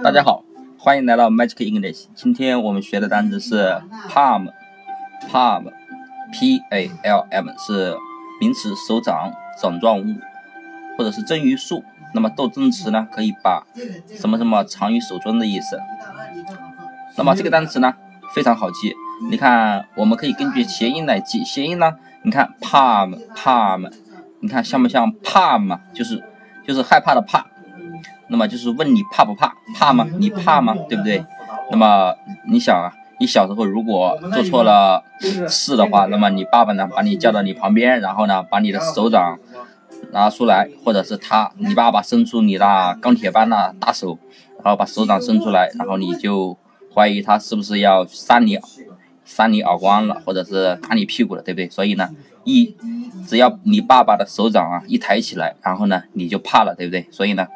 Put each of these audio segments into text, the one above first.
大家好，欢迎来到 Magic English。今天我们学的单词是 palm，palm，p a l m 是名词，手掌、掌状物，或者是真鱼数。那么斗争词呢，可以把什么什么藏于手中的意思。那么这个单词呢，非常好记。你看，我们可以根据谐音来记。谐音呢，你看 palm，palm，你看像不像怕嘛？就是就是害怕的怕。那么就是问你怕不怕？怕吗？你怕吗？对不对？那么你想啊，你小时候如果做错了事的话，那么你爸爸呢，把你叫到你旁边，然后呢，把你的手掌拿出来，或者是他，你爸爸伸出你那钢铁般的大手，然后把手掌伸出来，然后你就怀疑他是不是要扇你，扇你耳光了，或者是打你屁股了，对不对？所以呢，一只要你爸爸的手掌啊一抬起来，然后呢，你就怕了，对不对？所以呢。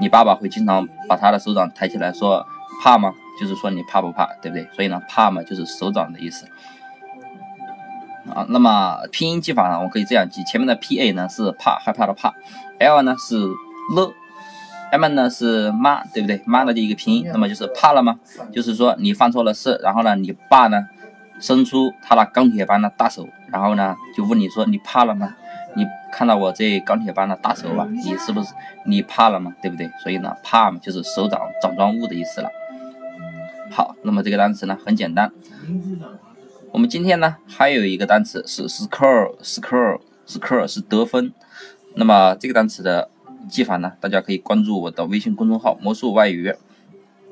你爸爸会经常把他的手掌抬起来说怕吗？就是说你怕不怕，对不对？所以呢，怕嘛就是手掌的意思啊。那么拼音记法呢，我可以这样记：前面的 p a 呢是怕害怕的怕，l 呢是了，m 呢是妈，对不对？妈的一个拼音，那么就是怕了吗？就是说你犯错了事，然后呢，你爸呢伸出他那钢铁般的大手，然后呢就问你说你怕了吗？你看到我这钢铁般的大手吧？你是不是你怕了吗？对不对？所以呢，怕就是手掌掌状物的意思了。好，那么这个单词呢很简单。我们今天呢还有一个单词是 score，score，score 是得分。那么这个单词的记法呢，大家可以关注我的微信公众号“魔术外语”，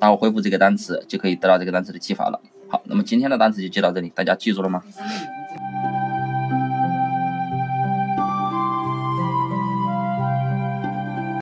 然后回复这个单词就可以得到这个单词的记法了。好，那么今天的单词就记到这里，大家记住了吗？